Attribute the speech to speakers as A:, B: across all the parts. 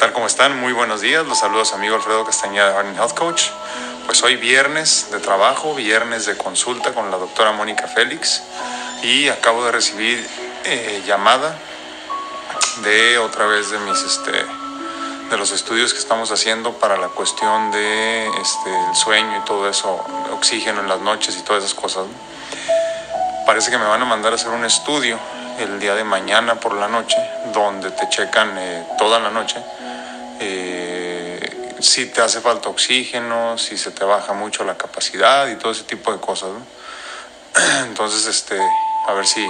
A: tal? ¿Cómo están? Muy buenos días. Los saludos amigo Alfredo Castañeda, Harding Health Coach. Pues hoy viernes de trabajo, viernes de consulta con la doctora Mónica Félix y acabo de recibir eh, llamada de otra vez de mis este de los estudios que estamos haciendo para la cuestión de este, el sueño y todo eso, oxígeno en las noches y todas esas cosas. Parece que me van a mandar a hacer un estudio el día de mañana por la noche, donde te checan eh, toda la noche eh, si te hace falta oxígeno, si se te baja mucho la capacidad y todo ese tipo de cosas. Entonces, este, a ver si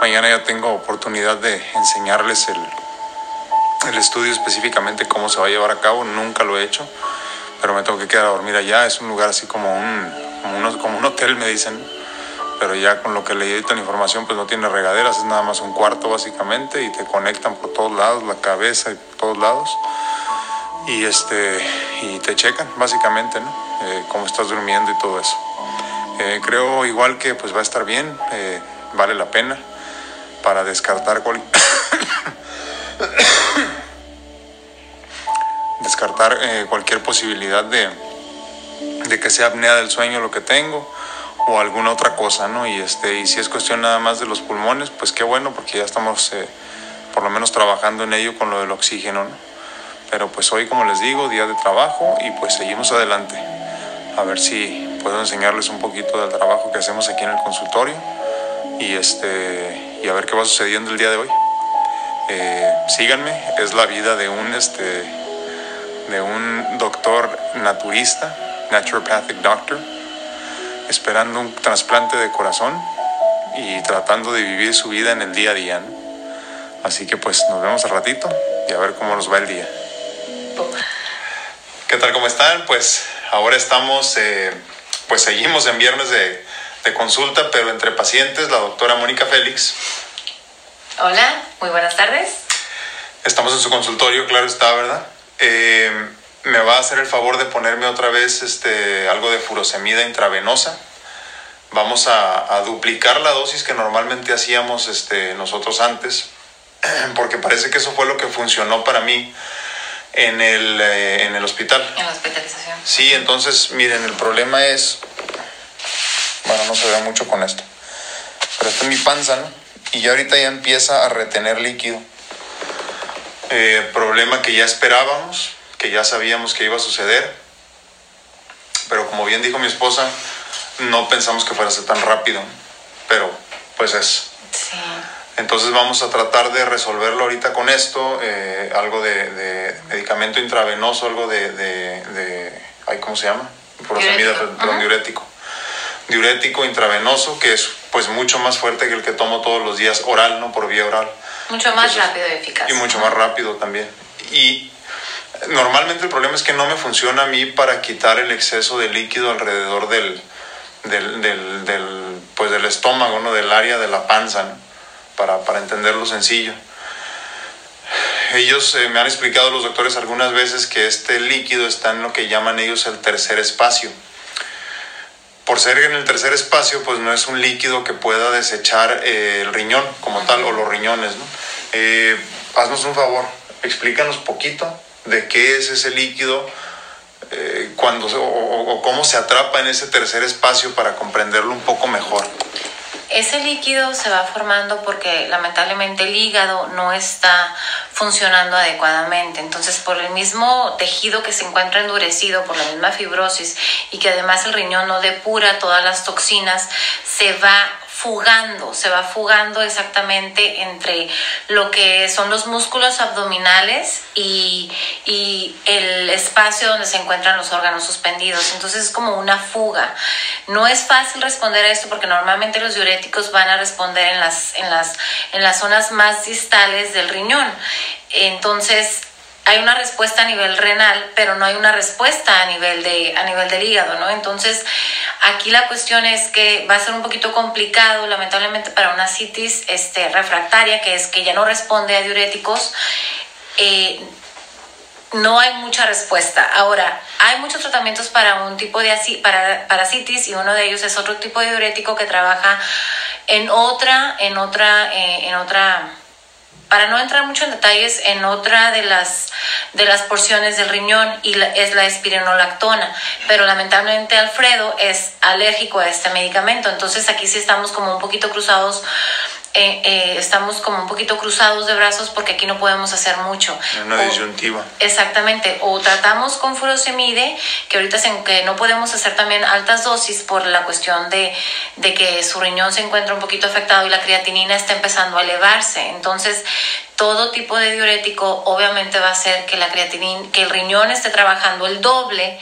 A: mañana ya tengo oportunidad de enseñarles el, el estudio específicamente cómo se va a llevar a cabo. Nunca lo he hecho, pero me tengo que quedar a dormir allá. Es un lugar así como un, como, como un hotel, me dicen pero ya con lo que leí ahorita la información, pues no tiene regaderas, es nada más un cuarto básicamente y te conectan por todos lados, la cabeza y por todos lados. Y, este, y te checan básicamente, ¿no? Eh, cómo estás durmiendo y todo eso. Eh, creo igual que pues va a estar bien, eh, vale la pena para descartar descartar cualquier posibilidad de, de que sea apnea del sueño lo que tengo o alguna otra cosa, ¿no? Y, este, y si es cuestión nada más de los pulmones, pues qué bueno, porque ya estamos eh, por lo menos trabajando en ello con lo del oxígeno, ¿no? Pero pues hoy, como les digo, día de trabajo y pues seguimos adelante. A ver si puedo enseñarles un poquito del trabajo que hacemos aquí en el consultorio y, este, y a ver qué va sucediendo el día de hoy. Eh, síganme, es la vida de un, este, de un doctor naturista, naturopathic doctor esperando un trasplante de corazón y tratando de vivir su vida en el día a día. Así que pues nos vemos al ratito y a ver cómo nos va el día. ¿Qué tal? ¿Cómo están? Pues ahora estamos, eh, pues seguimos en viernes de, de, consulta, pero entre pacientes, la doctora Mónica Félix.
B: Hola, muy buenas tardes.
A: Estamos en su consultorio, claro está, ¿verdad? Eh, me va a hacer el favor de ponerme otra vez este, algo de furosemida intravenosa. Vamos a, duplicar la dosis que normalmente hacíamos este, nosotros antes, porque parece que eso fue lo que funcionó para mí en el, eh, en el hospital.
B: En la hospitalización.
A: Sí, entonces, miren, el problema es, bueno, no se ve mucho con esto, pero está en mi panza, ¿no? Y ya ahorita ya empieza a retener líquido. Eh, problema que ya esperábamos, que ya sabíamos que iba a suceder, pero como bien dijo mi esposa, no pensamos que fuera a ser tan rápido, pero pues es. Entonces vamos a tratar de resolverlo ahorita con esto, eh, algo de, medicamento intravenoso, algo de, de, ¿cómo se llama? Diurético. diurético. Diurético intravenoso, que es pues mucho más fuerte que el que tomo todos los días oral, ¿no? Por vía oral.
B: Mucho más rápido y eficaz.
A: Y mucho más rápido también. Y Normalmente el problema es que no me funciona a mí para quitar el exceso de líquido alrededor del, del, pues del estómago, ¿no? del área de la panza, para, para entenderlo sencillo. Ellos eh, me han explicado los doctores algunas veces que este líquido está en lo que llaman ellos el tercer espacio. Por ser en el tercer espacio, pues no es un líquido que pueda desechar eh, el riñón como tal o los riñones. ¿no? Eh, haznos un favor, explícanos poquito de qué es ese líquido, eh, cuando, o, cómo se atrapa en ese tercer espacio para comprenderlo un poco mejor.
B: Ese líquido se va formando porque lamentablemente el hígado no está funcionando adecuadamente. Entonces, por el mismo tejido que se encuentra endurecido, por la misma fibrosis y que además el riñón no depura todas las toxinas, se va fugando, se va fugando exactamente entre lo que son los músculos abdominales y, el espacio donde se encuentran los órganos suspendidos. Entonces es como una fuga. No es fácil responder a esto porque normalmente los diuréticos van a responder en las, en las, en las zonas más distales del riñón. Entonces hay una respuesta a nivel renal, pero no hay una respuesta a nivel, de, a nivel del hígado, ¿no? Entonces, aquí la cuestión es que va a ser un poquito complicado, lamentablemente, para una citis este, refractaria, que es que ya no responde a diuréticos. Eh, no hay mucha respuesta. Ahora, hay muchos tratamientos para un tipo de para, parasitis y uno de ellos es otro tipo de diurético que trabaja en otra, en otra, eh, en otra para no entrar mucho en detalles, en otra de las, de las porciones del riñón y es la espironolactona, pero lamentablemente Alfredo es alérgico a este medicamento, entonces aquí sí estamos como un poquito cruzados eh, eh, estamos como un poquito cruzados de brazos porque aquí no podemos hacer mucho.
A: Una disyuntiva.
B: Exactamente. O tratamos con furosemide, que ahorita en que no podemos hacer también altas dosis por la cuestión de, de que su riñón se encuentra un poquito afectado y la creatinina está empezando a elevarse. Entonces, todo tipo de diurético obviamente va a hacer que la creatinina, que el riñón esté trabajando el doble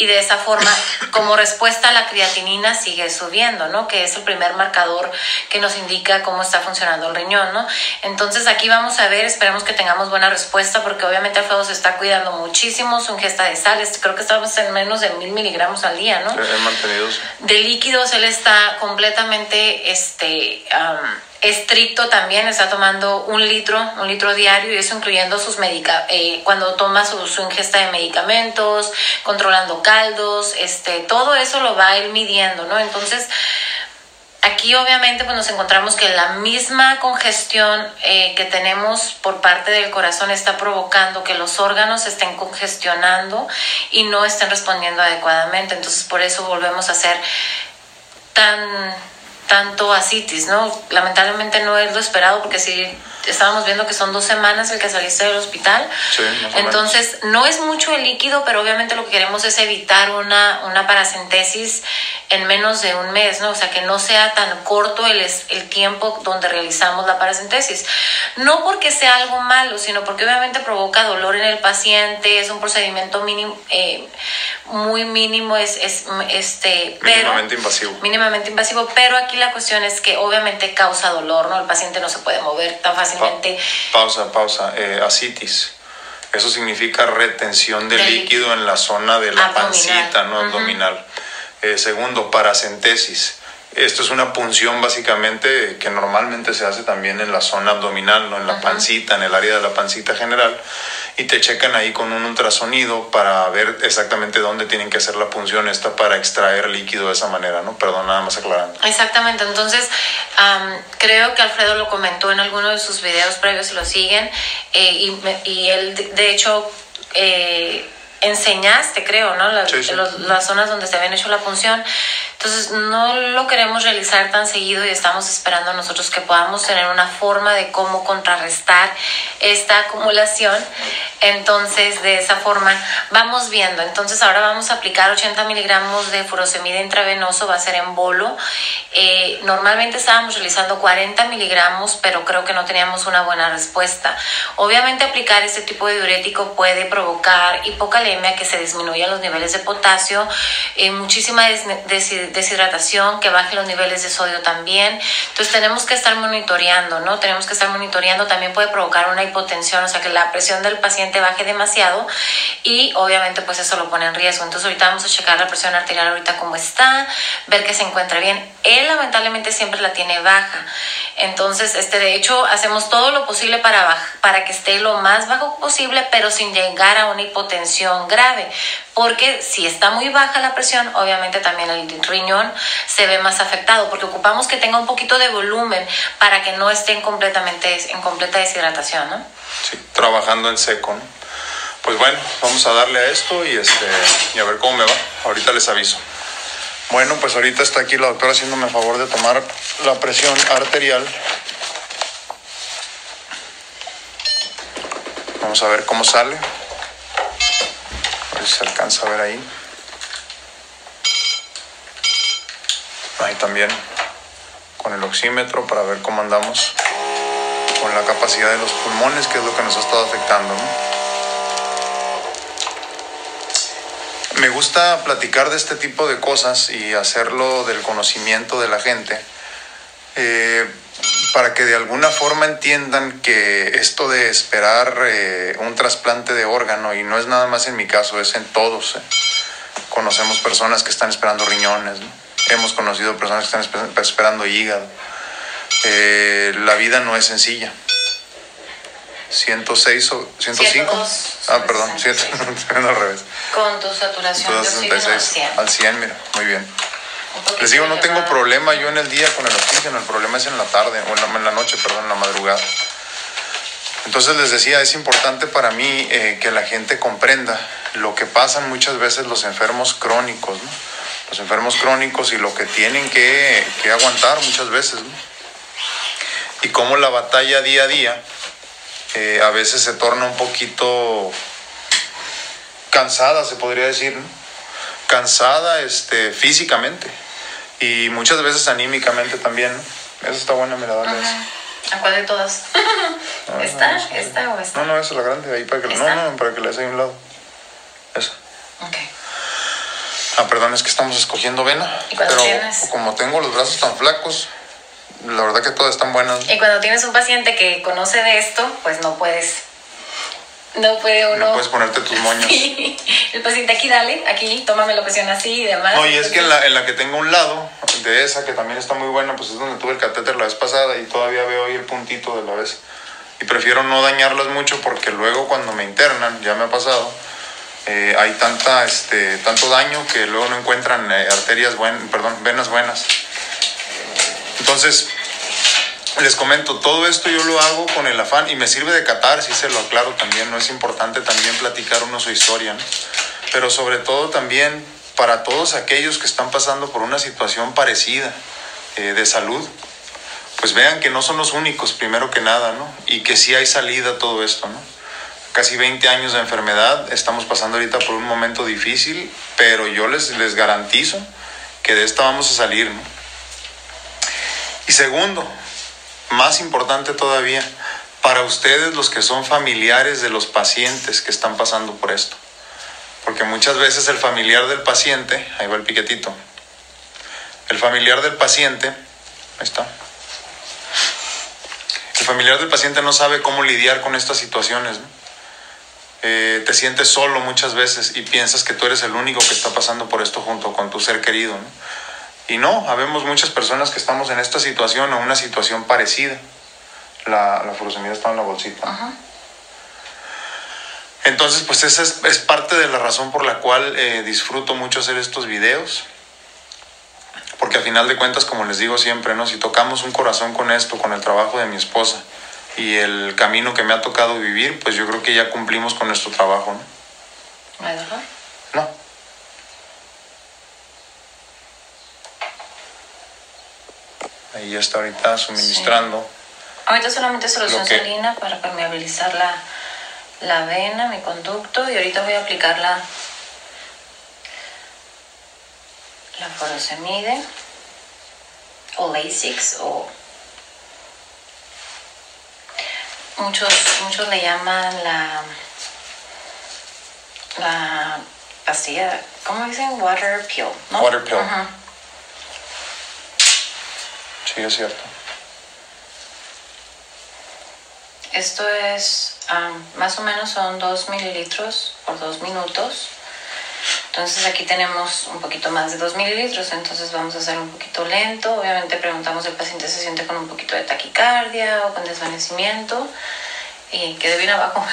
B: y de esa forma, como respuesta, la creatinina sigue subiendo, ¿no? Que es el primer marcador que nos indica cómo está funcionando el riñón, ¿no? Entonces aquí vamos a ver, esperemos que tengamos buena respuesta, porque obviamente Alfredo se está cuidando muchísimo, su ingesta de sales, creo que estamos en menos de mil miligramos al día, ¿no? De líquidos, él está completamente, este estricto también, está tomando un litro, un litro diario y eso incluyendo sus medica eh, cuando toma su, ingesta de medicamentos, controlando caldos, este, todo eso lo va a ir midiendo, ¿no? Entonces, aquí obviamente pues nos encontramos que la misma congestión eh, que tenemos por parte del corazón está provocando que los órganos estén congestionando y no estén respondiendo adecuadamente. Entonces, por eso volvemos a ser tan tanto asitis, ¿no? Lamentablemente no es lo esperado porque si estábamos viendo que son dos semanas el que saliste del hospital. Entonces, no es mucho el líquido, pero obviamente lo que queremos es evitar una, una paracentesis en menos de un mes, ¿no? O sea, que no sea tan corto el, el tiempo donde realizamos la paracentesis. No porque sea algo malo, sino porque obviamente provoca dolor en el paciente, es un procedimiento mínimo, eh, muy mínimo, es, es este,
A: mínimamente invasivo.
B: Mínimamente invasivo, pero aquí la cuestión es que obviamente causa dolor, ¿no? El paciente no se puede mover tan fácilmente
A: pausa, pausa. Eh, asitis. Eso significa retención de, líquido en la zona de la pancita, no abdominal. Eh, segundo, paracentesis. Esto es una punción básicamente que normalmente se hace también en la zona abdominal, no en la pancita, en el área de la pancita general, y te checan ahí con un ultrasonido para ver exactamente dónde tienen que hacer la punción esta para extraer líquido de esa manera, ¿no? Perdón, nada más aclarando.
B: Exactamente, entonces creo que Alfredo lo comentó en alguno de sus videos previos, si lo siguen, eh, y, y, él de hecho... Eh, enseñaste, creo, ¿no? Las, las zonas donde se habían hecho la punción. Entonces, no lo queremos realizar tan seguido y estamos esperando nosotros que podamos tener una forma de cómo contrarrestar esta acumulación. Entonces, de esa forma, vamos viendo. Entonces, ahora vamos a aplicar 80 miligramos de furosemida intravenoso, va a ser en bolo. Eh, normalmente estábamos realizando 40 miligramos, pero creo que no teníamos una buena respuesta. Obviamente, aplicar este tipo de diurético puede provocar que se disminuyan los niveles de potasio, eh, muchísima deshidratación, que baje los niveles de sodio también. Entonces tenemos que estar monitoreando, ¿no? Tenemos que estar monitoreando, también puede provocar una hipotensión, o sea que la presión del paciente baje demasiado y obviamente pues eso lo pone en riesgo. Entonces ahorita vamos a checar la presión arterial ahorita cómo está, ver que se encuentra bien. Él lamentablemente siempre la tiene baja. Entonces, este, de hecho, hacemos todo lo posible para, para que esté lo más bajo posible, pero sin llegar a una hipotensión grave, porque si está muy baja la presión, obviamente también el riñón se ve más afectado, porque ocupamos que tenga un poquito de volumen para que no esté en, completamente, en completa deshidratación, ¿no?
A: Sí, trabajando en seco, Pues bueno, vamos a darle a esto y, este, y a ver cómo me va. Ahorita les aviso. Bueno, pues ahorita está aquí la doctora haciéndome el favor de tomar la presión arterial. Vamos a ver cómo sale si se alcanza a ver ahí. Ahí también con el oxímetro para ver cómo andamos con la capacidad de los pulmones, que es lo que nos ha estado afectando. Me gusta platicar de este tipo de cosas y hacerlo del conocimiento de la gente. Eh, para que de alguna forma entiendan que esto de esperar eh, un trasplante de órgano, y no es nada más en mi caso, es en todos. Eh. Conocemos personas que están esperando riñones, hemos conocido personas que están esperando hígado. Eh, la vida no es sencilla. 106 o 105. ah, perdón, 100, al revés.
B: Con tu saturación de oxígeno al 100.
A: Al 100, mira, muy bien. Les digo, no tengo problema yo en el día con el oxígeno, el problema es en la tarde, o en la, noche, perdón, en la madrugada. Entonces les decía, es importante para mí eh, que la gente comprenda lo que pasan muchas veces los enfermos crónicos, ¿no? los enfermos crónicos y lo que tienen que, que aguantar muchas veces. ¿no? Y cómo la batalla día a día eh, a veces se torna un poquito cansada, se podría decir, ¿no? Cansada este, físicamente y muchas veces anímicamente también. ¿no? Eso está bueno, mira, dale eso.
B: ¿A cuál de todas?
A: No,
B: ¿Esta?
A: no, esa.
B: ¿Esta o esta?
A: No, no, esa es la grande, ahí para que, no,
B: ¿Esta?
A: no, para que le des ahí un lado. Esa.
B: Ok.
A: Ah, perdón, es que estamos escogiendo vena.
B: ¿Y
A: Pero
B: tienes?
A: como tengo los brazos tan flacos, la verdad que todas están buenas.
B: Y cuando tienes un paciente que conoce de esto, pues no puedes. No puede uno.
A: No puedes ponerte tus moños.
B: Sí. El paciente aquí, dale, aquí, tómame la presión así y demás.
A: No, y es que en la, en la que tengo un lado, de esa que también está muy buena, pues es donde tuve el catéter la vez pasada y todavía veo ahí el puntito de la vez. Y prefiero no dañarlas mucho porque luego cuando me internan, ya me ha pasado, eh, hay tanta, este, tanto daño que luego no encuentran eh, arterias buenas, perdón, venas buenas. Entonces, les comento, todo esto yo lo hago con el afán y me sirve de catarsis, se lo aclaro también, no es importante también platicar uno su historia, ¿no? pero sobre todo también para todos aquellos que están pasando por una situación parecida eh, de salud, pues vean que no son los únicos, primero que nada, ¿no? Y que sí hay salida a todo esto, ¿no? Casi 20 años de enfermedad, estamos pasando ahorita por un momento difícil, pero yo les, les garantizo que de esta vamos a salir, ¿no? Y segundo, más importante todavía, para ustedes los que son familiares de los pacientes que están pasando por esto. Porque muchas veces el familiar del paciente, ahí va el piquetito, el familiar del paciente, ahí está, el familiar del paciente no sabe cómo lidiar con estas situaciones. Eh, te sientes solo muchas veces y piensas que tú eres el único que está pasando por esto junto con tu ser querido. ¿no? Y no, habemos muchas personas que estamos en esta situación o una situación parecida. La, la furosemida está en la bolsita.
B: Ajá.
A: Entonces, pues esa es, es parte de la razón por la cual eh, disfruto mucho hacer estos videos. Porque a final de cuentas, como les digo siempre, ¿no? Si tocamos un corazón con esto, con el trabajo de mi esposa y el camino que me ha tocado vivir, pues yo creo que ya cumplimos con nuestro trabajo, ¿no?
B: ¿Me dejó?
A: No. Ya está ahorita suministrando.
B: Ahorita solamente solución
A: que-
B: salina para permeabilizar la, la vena, mi conducto, y ahorita voy a aplicar la, la furosemide o Lasix o muchos muchos le llaman la la pastilla, ¿cómo dicen? Water pill, ¿no?
A: Water pill. Sí, es cierto.
B: Esto es, am, más o menos son 2 mililitros por 2 minutos. Entonces aquí tenemos un poquito más de 2 mililitros, entonces vamos a hacer un poquito lento. Obviamente preguntamos si el paciente se siente con un poquito de taquicardia o con desvanecimiento y quede bien abajo.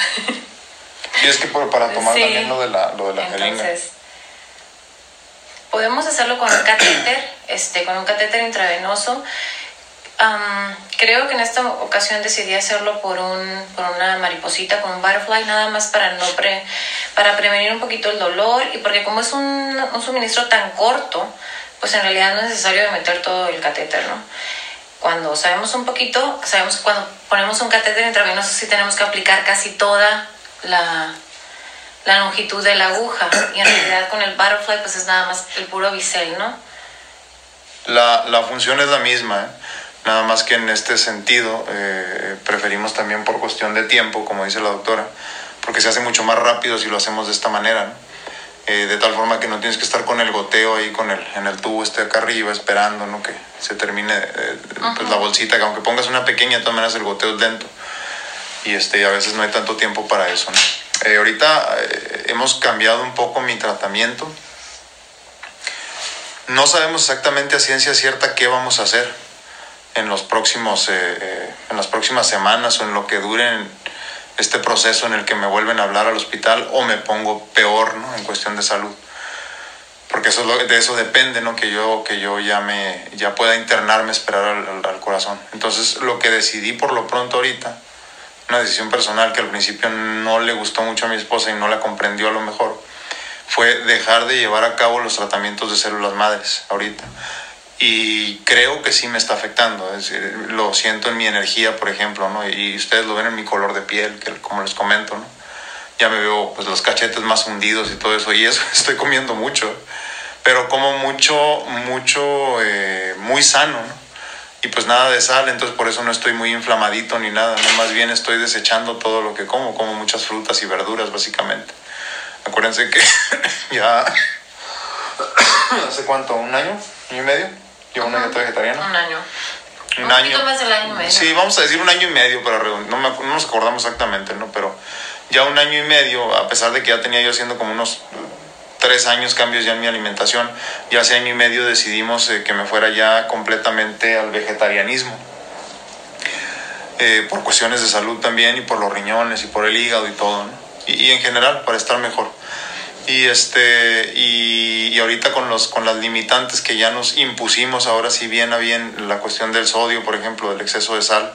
A: Sí, es que por- para tomar
B: Sí.
A: también lo de la, lo de la jeringa.
B: Entonces, podemos hacerlo con un catéter, este, con un catéter intravenoso. Am, creo que en esta ocasión decidí hacerlo por, un, por una mariposita, con un butterfly, nada más para no pre, para prevenir un poquito el dolor y porque como es un, un suministro tan corto, pues en realidad no es necesario meter todo el catéter, ¿no? Cuando sabemos un poquito, sabemos que cuando ponemos un catéter intravenoso sí tenemos que aplicar casi toda la, la longitud de la aguja y en realidad con el butterfly pues es nada más el puro bisel, ¿no?
A: La, la función es la misma, ¿eh? nada más que en este sentido eh, preferimos también por cuestión de tiempo, como dice la doctora, porque se hace mucho más rápido si lo hacemos de esta manera, ¿no? Eh, de tal forma que no tienes que estar con el goteo ahí con el, en el tubo este acá arriba esperando ¿no? que se termine eh, pues, la bolsita, que aunque pongas una pequeña, de todas maneras el goteo es lento y este, a veces no hay tanto tiempo para eso. ¿no? Eh, ahorita hemos cambiado un poco mi tratamiento. No sabemos exactamente a ciencia cierta qué vamos a hacer en los próximos, eh, eh, en las próximas semanas o en lo que dure este proceso en el que me vuelven a hablar al hospital o me pongo peor, ¿no? En cuestión de salud. Porque eso de eso depende, ¿no? Que yo, que yo ya, me, ya pueda internarme, esperar al corazón. Entonces, lo que decidí por lo pronto ahorita una decisión personal que al principio no le gustó mucho a mi esposa y no la comprendió a lo mejor, fue dejar de llevar a cabo los tratamientos de células madres ahorita. Y creo que sí me está afectando, es decir, lo siento en mi energía, por ejemplo, ¿no? Y ustedes lo ven en mi color de piel, que como les comento, ¿no? Ya me veo pues los cachetes más hundidos y todo eso, y eso estoy comiendo mucho, pero como mucho, mucho, eh, muy sano, ¿no? y pues nada de sal, entonces por eso no estoy muy inflamadito ni nada, más bien estoy desechando todo lo que como, como muchas frutas y verduras básicamente. Acuérdense que ya hace cuánto, un año, año y medio, llevo un año vegetariano.
B: Un año.
A: Un,
B: Un
A: año.
B: más del año y medio.
A: Sí, vamos a decir un año y medio, pero redon- no, me no nos acordamos exactamente, ¿no? Pero ya un año y medio, a pesar de que ya tenía yo haciendo como unos tres años cambios ya en mi alimentación, ya hace año y medio decidimos eh, que me fuera ya completamente al vegetarianismo. Eh, por cuestiones de salud también y por los riñones y por el hígado y todo, ¿no? Y, y en general para estar mejor. Y, este, y, y ahorita con, los, con las limitantes que ya nos impusimos, ahora sí bien a bien la cuestión del sodio, por ejemplo, del exceso de sal,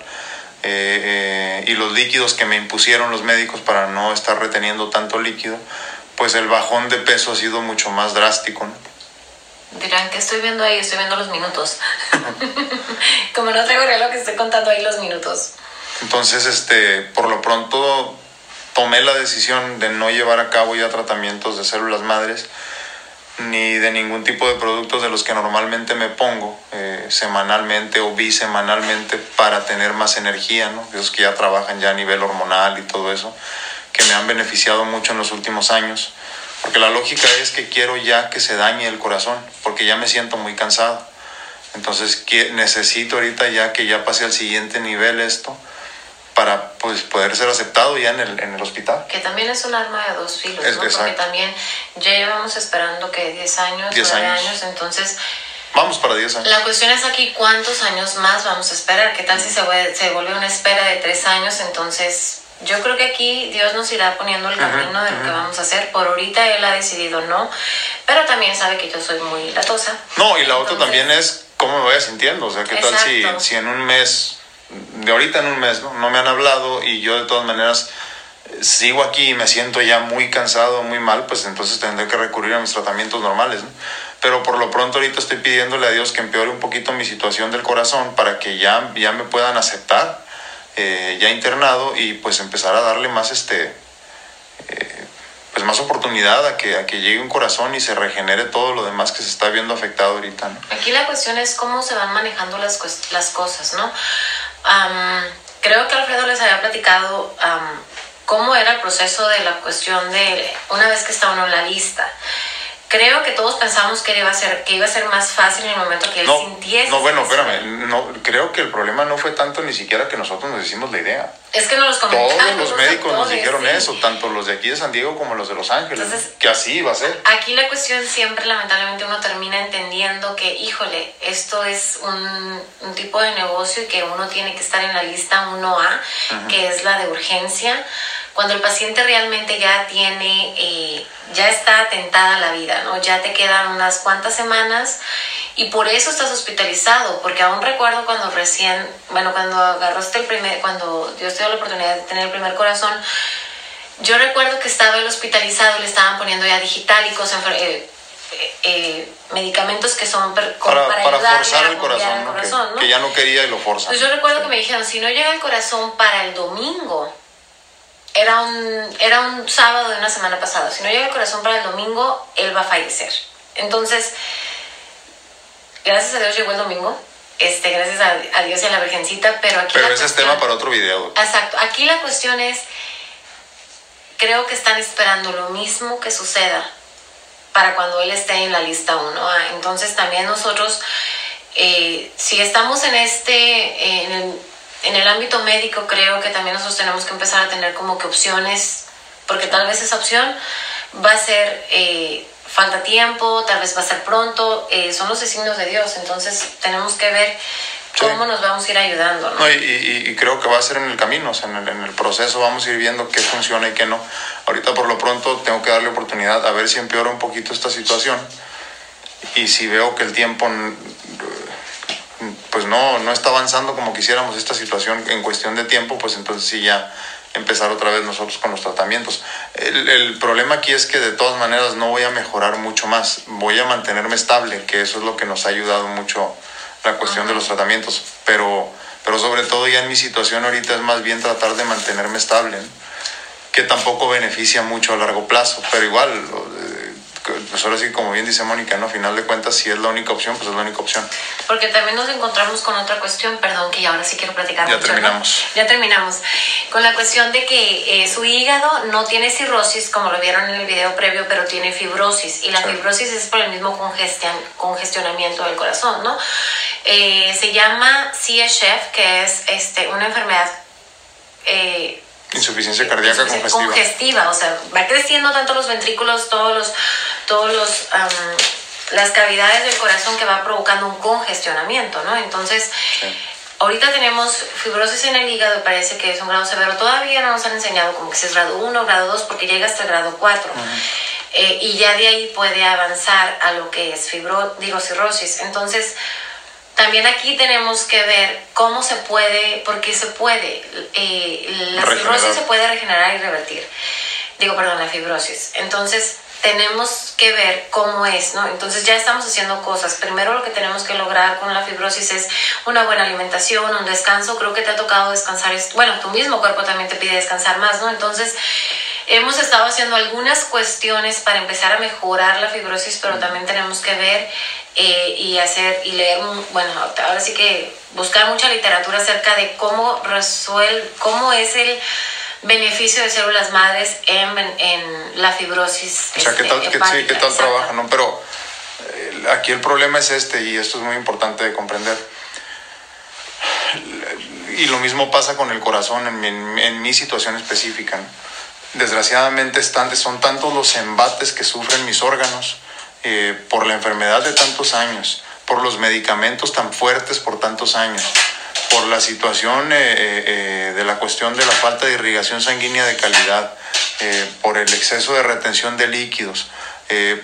A: eh, eh, y los líquidos que me impusieron los médicos para no estar reteniendo tanto líquido, pues el bajón de peso ha sido mucho más drástico. ¿no?
B: Dirán que estoy viendo ahí, estoy viendo los minutos. Como no traigo reloj, que estoy contando ahí los minutos.
A: Entonces, este, por lo pronto tomé la decisión de no llevar a cabo ya tratamientos de células madres ni de ningún tipo de productos de los que normalmente me pongo eh, semanalmente o bisemanalmente para tener más energía, ¿no? Esos que ya trabajan ya a nivel hormonal y todo eso, que me han beneficiado mucho en los últimos años. Porque la lógica es que quiero ya que se dañe el corazón, porque ya me siento muy cansado. Entonces que necesito ahorita ya que ya pase al siguiente nivel esto para pues poder ser aceptado ya en el, en el hospital.
B: Que también es un arma de dos filos,
A: Es-
B: ¿no? Porque
A: exacto.
B: también ya llevamos esperando que 10 años,
A: 10
B: 9
A: años.
B: años, entonces
A: Vamos para 10 años.
B: la cuestión es aquí cuántos años más vamos a esperar, qué tal si se vuelve, se vuelve una espera de 3 años, entonces yo creo que aquí Dios nos irá poniendo el camino de lo que vamos a hacer, por ahorita Él ha decidido no, pero también sabe que yo soy muy latosa.
A: No, y la otra
B: Entonces,
A: también es cómo me vaya sintiendo. O sea, qué tal si,
B: Exacto.
A: si en un mes, de ahorita en un mes, ¿no? no me han hablado y yo de todas maneras eh, sigo aquí y me siento ya muy cansado, muy mal, pues entonces tendré que recurrir a mis tratamientos normales. ¿no? Pero por lo pronto ahorita estoy pidiéndole a Dios que empeore un poquito mi situación del corazón para que ya, ya me puedan aceptar, eh, ya internado, y pues empezar a darle más este eh, pues más oportunidad a que, a que llegue un corazón y se regenere todo lo demás que se está viendo afectado ahorita, ¿no?
B: Aquí la cuestión es cómo se van manejando las, las cosas, ¿no? Am, creo que Alfredo les había platicado am, cómo era el proceso de la cuestión de una vez que está uno en la lista. Creo que todos pensamos que iba a ser, que iba a ser más fácil en el momento que él
A: No,
B: sintiese.
A: no, bueno, espérame, no, creo que el problema no fue tanto ni siquiera que nosotros nos hicimos la idea.
B: Es que no los comentamos.
A: Todos los médicos nos dijeron
B: sí.
A: eso, tanto los de aquí de San Diego como los de Los Ángeles,
B: Entonces-
A: que así iba a ser.
B: Aquí la cuestión siempre, lamentablemente, uno termina entendiendo que, híjole, esto es un, un tipo de negocio y que uno tiene que estar en la lista 1A, que es la de urgencia, cuando el paciente realmente ya tiene, eh, ya está atentada la vida, ¿no? Ya te quedan unas cuantas semanas y por eso estás hospitalizado, porque aún recuerdo cuando recién, bueno, cuando agarraste el primer, cuando Dios te dio la oportunidad de tener el primer corazón, yo recuerdo que estaba el hospitalizado, le estaban poniendo ya digitálicos, eh, eh, eh, medicamentos que son per-
A: Para,
B: para,
A: para forzar el corazón,
B: el
A: ¿no? Que-
B: corazón, ¿no?
A: Que, ya no quería y lo forzan.
B: Pues yo recuerdo que me dijeron, si no llega el corazón para el domingo, era un, era un sábado de una semana pasada, si no llega el corazón para el domingo, él va a fallecer. Entonces, gracias a Dios llegó el domingo, este, gracias a, a Dios y a la Virgencita, pero aquí...
A: Pero ese es tema para otro video.
B: Exacto. Aquí la cuestión es, creo que están esperando lo mismo que suceda para cuando él esté en la lista 1. Entonces también nosotros, eh, si estamos en este, en el, en el ámbito médico, creo que también nosotros tenemos que empezar a tener como que opciones, porque tal vez esa opción va a ser... eh, falta tiempo, tal vez va a ser pronto, eh, son los designios de Dios, entonces tenemos que ver
A: Sí.
B: cómo nos vamos a ir ayudando, ¿no?
A: No, y, y- y creo que va a ser en el camino, o sea, en el, en el proceso vamos a ir viendo qué funciona y qué no. Ahorita por lo pronto tengo que darle oportunidad a ver si empeora un poquito esta situación y si veo que el tiempo pues no, no está avanzando como quisiéramos esta situación en cuestión de tiempo, pues entonces sí ya empezar otra vez nosotros con los tratamientos. El, el, problema aquí es que de todas maneras no voy a mejorar mucho más, voy a mantenerme estable, que eso es lo que nos ha ayudado mucho la cuestión de los tratamientos, pero, pero sobre todo ya en mi situación ahorita es más bien tratar de mantenerme estable, que tampoco beneficia mucho a largo plazo, pero igual pues ahora sí, como bien dice Mónica, ¿no? A final de cuentas, si es la única opción, pues es la única opción.
B: Porque también nos encontramos con otra cuestión, perdón, que ya ahora sí quiero platicar.
A: Ya terminamos.
B: Ya terminamos. Con la cuestión de que eh, su hígado no tiene cirrosis, como lo vieron en el video previo, pero tiene fibrosis. Y la fibrosis es por el mismo congestionamiento del corazón, ¿no? Eh, se llama CSF, que es este, una enfermedad...
A: Eh, Insuficiencia cardíaca congestiva.
B: Congestiva, o sea, va creciendo tanto los ventrículos, todos los, todos los, las cavidades del corazón que va provocando un congestionamiento, ¿no? Entonces, ahorita tenemos fibrosis en el hígado, parece que es un grado severo. Todavía no nos han enseñado como que si es grado 1, grado 2, porque llega hasta el grado 4. Eh, y ya de ahí puede avanzar a lo que es fibro, digo, cirrosis. Entonces, también aquí tenemos que ver cómo se puede, porque se puede, eh, la fibrosis se puede regenerar y revertir. Digo, perdón, la fibrosis. Entonces, tenemos que ver cómo es, ¿no? Entonces ya estamos haciendo cosas. Primero lo que tenemos que lograr con la fibrosis es una buena alimentación, un descanso. Creo que te ha tocado descansar, bueno, tu mismo cuerpo también te pide descansar más, ¿no? Entonces hemos estado haciendo algunas cuestiones para empezar a mejorar la fibrosis, pero también tenemos que ver eh, y hacer y leer, bueno, ahora sí que buscar mucha literatura acerca de cómo resuelve, cómo es el beneficio de células madres en, en la fibrosis.
A: O sea, ¿qué tal, este, sí, ¿qué tal trabaja? ¿no? Pero eh, aquí el problema es este, y esto es muy importante de comprender. Y lo mismo pasa con el corazón en mi, en, mi situación específica. Desgraciadamente están, son tantos los embates que sufren mis órganos eh, por la enfermedad de tantos años, por los medicamentos tan fuertes por tantos años, por la situación eh, eh, de la cuestión de la falta de irrigación sanguínea de calidad, por el exceso de retención de líquidos,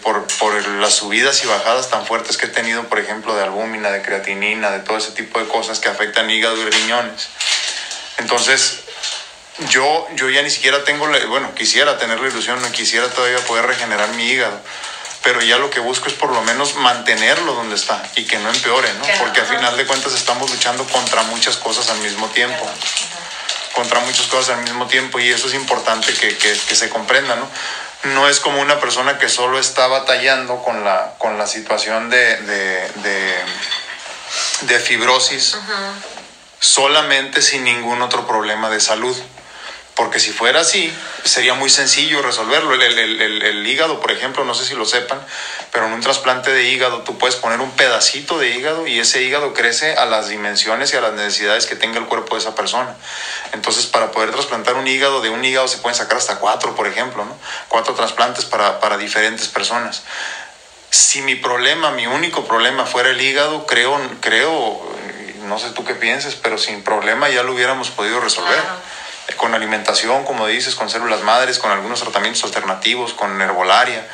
A: por, por, las subidas y bajadas tan fuertes que he tenido, por ejemplo, de albúmina, de creatinina, de todo ese tipo de cosas que afectan hígado y riñones. Entonces, yo, yo ya ni siquiera tengo, bueno, quisiera tener la ilusión, no quisiera todavía poder regenerar mi hígado pero ya lo que busco es por lo menos mantenerlo donde está y que no empeore, ¿no? Porque al final de cuentas estamos luchando contra muchas cosas al mismo tiempo. Contra muchas cosas al mismo tiempo y eso es importante que, que, se comprenda, ¿no? No es como una persona que solo está batallando con la, con la situación de, de, de, de fibrosis solamente sin ningún otro problema de salud porque si fuera así, sería muy sencillo resolverlo. El, hígado, por ejemplo, no sé si lo sepan, pero en un trasplante de hígado tú puedes poner un pedacito de hígado y ese hígado crece a las dimensiones y a las necesidades que tenga el cuerpo de esa persona. Entonces, para poder trasplantar un hígado, de un hígado se pueden sacar hasta cuatro, por ejemplo, ¿no? Cuatro trasplantes para, diferentes personas. Si mi problema, mi único problema fuera el hígado, creo, creo, no sé tú qué pienses, pero sin problema ya lo hubiéramos podido resolver con alimentación, como dices, con células madres, con algunos tratamientos alternativos, con herbolaria,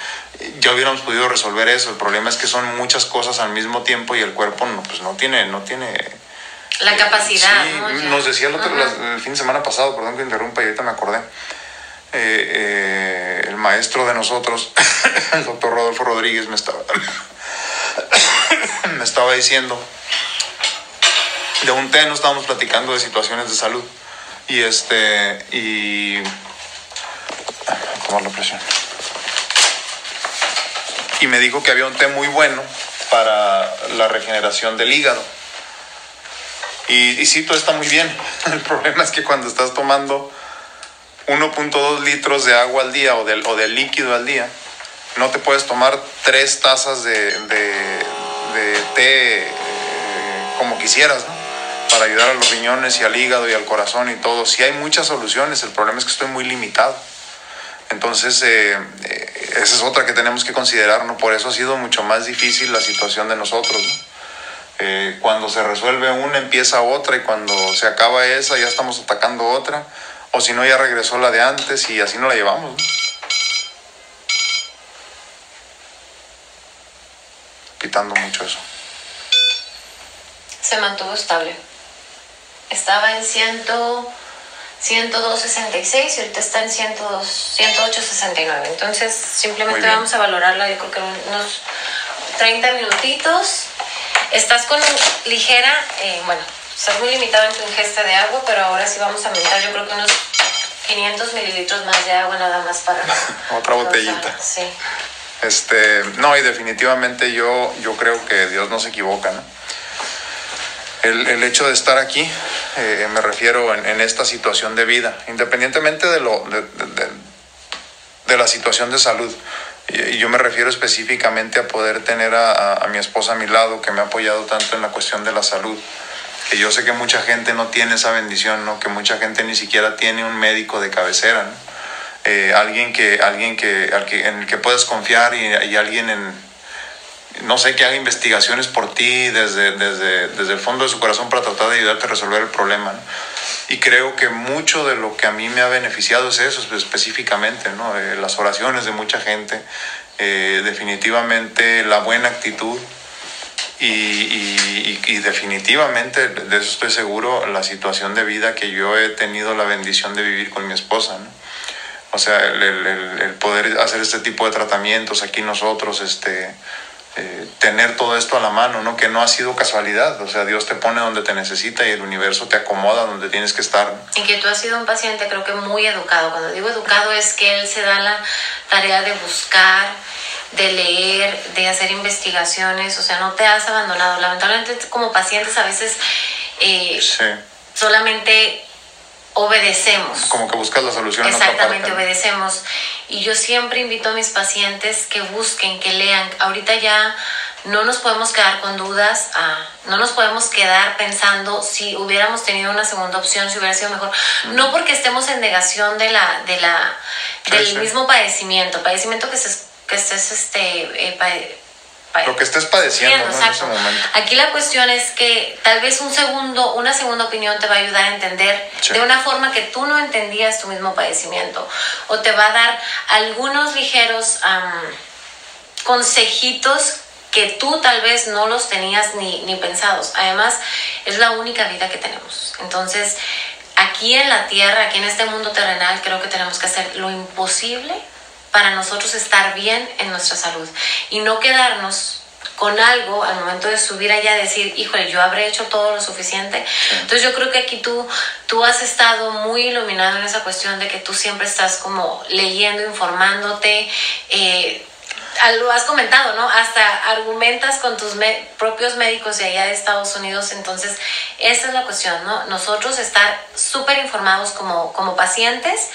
A: ya hubiéramos podido resolver eso. El problema es que son muchas cosas al mismo tiempo y el cuerpo no, pues no tiene, no tiene
B: la capacidad.
A: Sí, nos decía el, otro, el fin de semana pasado, perdón que interrumpa y ahorita me acordé. Eh, eh, el maestro de nosotros, el doctor Rodolfo Rodríguez, me estaba, me estaba diciendo de un té, no estábamos platicando de situaciones de salud y este, y. Tomar la presión. Y me dijo que había un té muy bueno para la regeneración del hígado. Y, y sí, todo está muy bien. El problema es que cuando estás tomando 1.2 litros de agua al día o del, o líquido al día, no te puedes tomar tres tazas de, de, té eh, como quisieras, ¿no? Para ayudar a los riñones y al hígado y al corazón y todo. Sí hay muchas soluciones, el problema es que estoy muy limitado. Entonces, eh, eh, esa es otra que tenemos que considerar, ¿no? Por eso ha sido mucho más difícil la situación de nosotros, eh, cuando se resuelve una, empieza otra y cuando se acaba esa, ya estamos atacando otra. O si no, ya regresó la de antes y así no la llevamos, Quitando mucho eso
B: se mantuvo estable. Estaba en 100, 102.66 y ahorita está en 102, 108.69. Entonces, simplemente vamos a valorarla, yo creo que unos 30 minutitos. Estás con ligera, eh, bueno, estás muy limitado en tu ingesta de agua, pero ahora sí vamos a aumentar, yo creo que unos 500 mililitros más de agua nada más para...
A: Otra botellita.
B: Sí.
A: Este, no, y definitivamente yo, yo creo que Dios no se equivoca, ¿no? El, el hecho de estar aquí, eh, me refiero en, en, esta situación de vida, independientemente de, lo, de, de, de la situación de salud. Y, yo me refiero específicamente a poder tener a, a, mi esposa a mi lado, que me ha apoyado tanto en la cuestión de la salud. Que yo sé que mucha gente no tiene esa bendición, ¿no? que mucha gente ni siquiera tiene un médico de cabecera. ¿no? Eh, alguien que alguien que, en el que puedas confiar y, y, alguien en no sé que haga investigaciones por ti desde, desde, desde el fondo de su corazón para tratar de ayudarte a resolver el problema y creo que mucho de lo que a mí me ha beneficiado es eso específicamente ¿no? Eh, las oraciones de mucha gente eh, definitivamente la buena actitud y, definitivamente, de eso estoy seguro, la situación de vida que yo he tenido la bendición de vivir con mi esposa. ¿no? O sea, el, el, el, poder hacer este tipo de tratamientos aquí nosotros, este, eh, tener todo esto a la mano, ¿no? Que no ha sido casualidad. O sea, Dios te pone donde te necesita y el universo te acomoda donde tienes que estar.
B: Y que tú has sido un paciente, creo que muy educado. Cuando digo educado es que él se da la tarea de buscar, de leer, de hacer investigaciones. O sea, no te has abandonado. Lamentablemente, como pacientes, a veces eh,
A: sí.
B: solamente obedecemos.
A: Como que buscas la solución.
B: Exactamente, obedecemos. Y yo siempre invito a mis pacientes que busquen, que lean. Ahorita ya no nos podemos quedar con dudas, ah, no nos podemos quedar pensando si hubiéramos tenido una segunda opción, si hubiera sido mejor. No porque estemos en negación de la, de la, sí, del sí. mismo padecimiento, padecimiento que, se, que estés este, eh,
A: lo que estés padeciendo ¿no? en ese momento.
B: Aquí la cuestión es que tal vez un segundo, una segunda opinión te va a ayudar a entender sí. de una forma que tú no entendías tu mismo padecimiento o te va a dar algunos ligeros um, consejitos que tú tal vez no los tenías ni, ni pensados. Además, es la única vida que tenemos. Entonces, aquí en la tierra, aquí en este mundo terrenal, creo que tenemos que hacer lo imposible para nosotros estar bien en nuestra salud y no quedarnos con algo al momento de subir allá decir, híjole, yo habré hecho todo lo suficiente. Sí. Entonces yo creo que aquí tú, tú has estado muy iluminado en esa cuestión de que tú siempre estás como leyendo, informándote. Eh, lo has comentado, ¿no? Hasta argumentas con tus me propios médicos de allá de Estados Unidos. Entonces, esa es la cuestión, ¿no? Nosotros estar súper informados como, como pacientes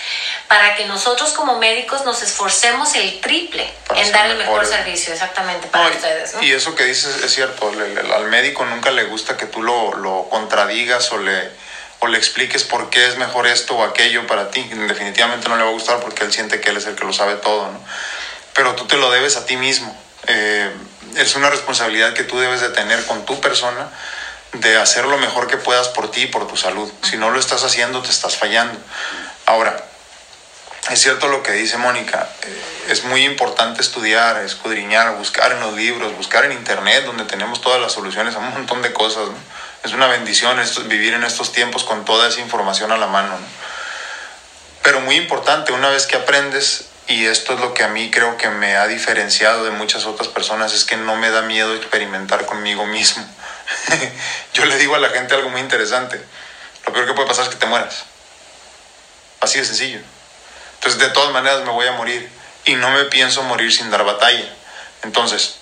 B: para que nosotros como médicos nos esforcemos el triple para en dar el mejor servicio, exactamente, para
A: no,
B: ustedes, ¿no?
A: Y eso que dices es cierto. Le, le, al médico nunca le gusta que tú lo, lo contradigas o le o le expliques por qué es mejor esto o aquello para ti. Definitivamente no le va a gustar porque él siente que él es el que lo sabe todo, ¿no? Pero tú te lo debes a ti mismo. Eh, es una responsabilidad que tú debes de tener con tu persona de hacer lo mejor que puedas por ti y por tu salud. Si no lo estás haciendo, te estás fallando. Ahora, es cierto lo que dice Mónica, eh, es muy importante estudiar, escudriñar, buscar en los libros, buscar en internet, donde tenemos todas las soluciones a un montón de cosas. Es una bendición vivir en estos tiempos con toda esa información a la mano. ¿no? Pero muy importante, una vez que aprendes, y esto es lo que a mí creo que me ha diferenciado de muchas otras personas, es que no me da miedo experimentar conmigo mismo. Yo le digo a la gente algo muy interesante, lo peor que puede pasar es que te mueras. Así de sencillo. Entonces, de todas maneras me voy a morir y no me pienso morir sin dar batalla. Entonces,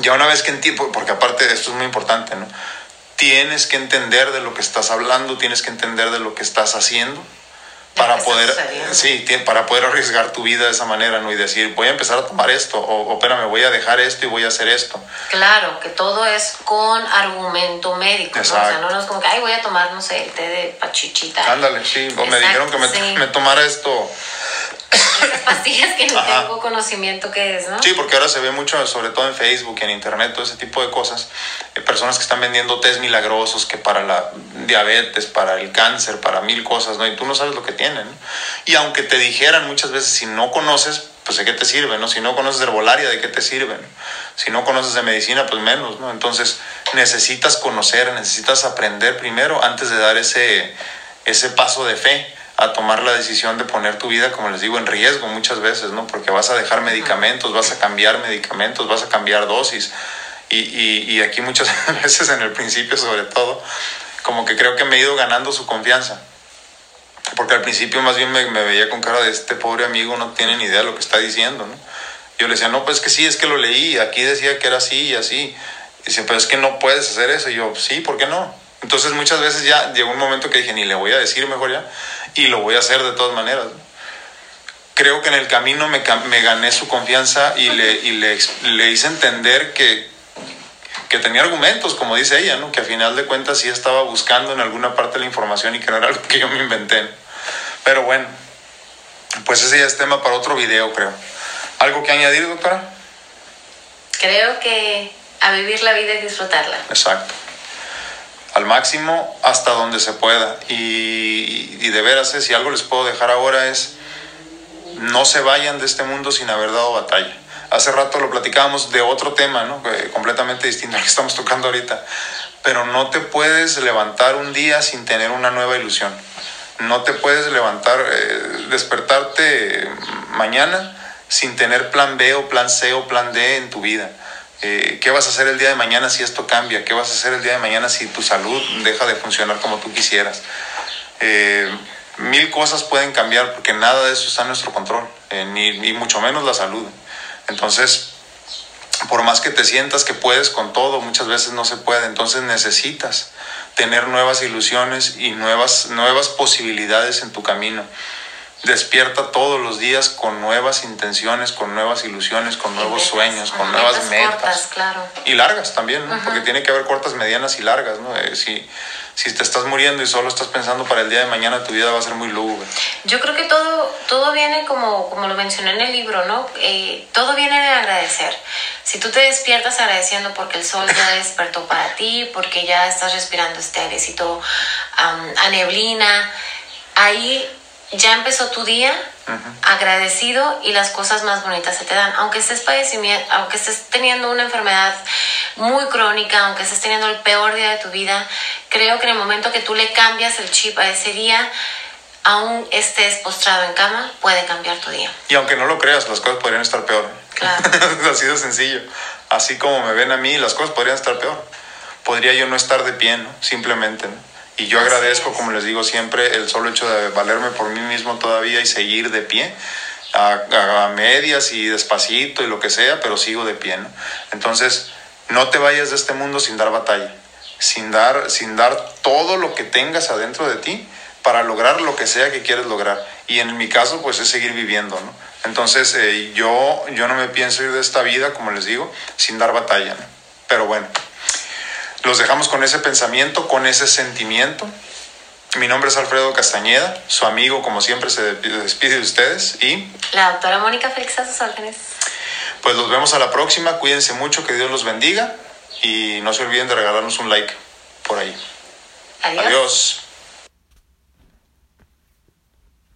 A: ya una vez que entiendo, porque aparte esto es muy importante, ¿no? Tienes que entender de lo que estás hablando, tienes que entender de lo que estás haciendo para poder sí para poder arriesgar tu vida de esa manera no y decir voy a empezar a tomar esto o, espérame voy a dejar esto y voy a hacer esto
B: claro que todo es con argumento médico ¿no? o sea no es como que ay voy a tomar no sé el té de pachichita
A: ándale sí o me dijeron que me, sí. me tomara esto
B: esas pastillas que no tengo conocimiento qué es, ¿no?
A: Sí, porque ahora se ve mucho, sobre todo en Facebook en Internet, todo ese tipo de cosas. Eh, personas que están vendiendo test milagrosos que para la diabetes, para el cáncer, para mil cosas, ¿no? Y tú no sabes lo que tienen. Y aunque te dijeran muchas veces, si no conoces, pues de qué te sirve, ¿no? Si no conoces de herbolaria, ¿de qué te sirven? Si no conoces de medicina, pues menos, ¿no? Entonces, necesitas conocer, necesitas aprender primero antes de dar ese, ese paso de fe a tomar la decisión de poner tu vida, como les digo, en riesgo muchas veces, ¿no? Porque vas a dejar medicamentos, vas a cambiar medicamentos, vas a cambiar dosis. Y, y, y aquí muchas veces en el principio sobre todo, como que creo que me he ido ganando su confianza. Porque al principio más bien me, me veía con cara de este pobre amigo no tiene ni idea de lo que está diciendo, ¿no? Yo le decía, no, pues que sí, es que lo leí, aquí decía que era así y así. Y dice, pero es que no puedes hacer eso. Y yo, sí, ¿por qué no? Entonces muchas veces ya llegó un momento que dije, ni le voy a decir mejor ya, y lo voy a hacer de todas maneras. Creo que en el camino me, me gané su confianza y, le, y le, le, hice entender que, que tenía argumentos, como dice ella, ¿no? que a final de cuentas sí estaba buscando en alguna parte la información y que no era algo que yo me inventé. Pero bueno, pues ese ya es tema para otro video, creo. ¿Algo que añadir, doctora?
B: Creo que a vivir la vida y disfrutarla.
A: Exacto. Al máximo hasta donde se pueda. Y, de veras, si algo les puedo dejar ahora es, no se vayan de este mundo sin haber dado batalla. Hace rato lo platicábamos de otro tema, ¿no? completamente distinto al que estamos tocando ahorita. Pero no te puedes levantar un día sin tener una nueva ilusión. No te puedes levantar, eh, despertarte mañana sin tener plan B o plan C o plan D en tu vida. Eh, ¿Qué vas a hacer el día de mañana si esto cambia? ¿Qué vas a hacer el día de mañana si tu salud deja de funcionar como tú quisieras? Eh, mil cosas pueden cambiar porque nada de eso está en nuestro control, eh, ni, ni, mucho menos la salud. Entonces, por más que te sientas que puedes con todo, muchas veces no se puede. Entonces necesitas tener nuevas ilusiones y nuevas, nuevas posibilidades en tu camino despierta todos los días con nuevas intenciones, con nuevas ilusiones, con nuevos sueños, con Ajá, nuevas metas.
B: Cortas, claro.
A: Y largas también, ¿no? porque tiene que haber cortas, medianas y largas. ¿no? Eh, si, si te estás muriendo y solo estás pensando para el día de mañana, tu vida va a ser muy lúgubre.
B: Yo creo que todo, todo viene como, como lo mencioné en el libro, ¿no? Eh, todo viene de agradecer. Si tú te despiertas agradeciendo porque el sol ya despertó para ti, porque ya estás respirando este airecito um, a neblina, ahí ya empezó tu día uh -huh. agradecido y las cosas más bonitas se te dan. Aunque estés padecimiento, aunque estés teniendo una enfermedad muy crónica, aunque estés teniendo el peor día de tu vida, creo que en el momento que tú le cambias el chip a ese día, aún estés postrado en cama, puede cambiar tu día.
A: Y aunque no lo creas, las cosas podrían estar peor.
B: Claro.
A: Así de sencillo. Así como me ven a mí, las cosas podrían estar peor. Podría yo no estar de pie, ¿no? Simplemente, ¿no? Y yo agradezco, como les digo siempre, el solo hecho de valerme por mí mismo todavía y seguir de pie, a, medias y despacito y lo que sea, pero sigo de pie. ¿no? Entonces, no te vayas de este mundo sin dar batalla, sin dar, sin dar todo lo que tengas adentro de ti para lograr lo que sea que quieres lograr. Y en mi caso, pues es seguir viviendo. ¿no? Entonces, eh, yo, yo no me pienso ir de esta vida, como les digo, sin dar batalla. ¿no? Pero bueno. Los dejamos con ese pensamiento, con ese sentimiento. Mi nombre es Alfredo Castañeda, su amigo, como siempre, se despide de ustedes y...
B: La doctora Mónica Félix a sus órdenes.
A: Pues los vemos a la próxima, cuídense mucho, que Dios los bendiga y no se olviden de regalarnos un like por ahí.
B: Adiós.
A: Adiós.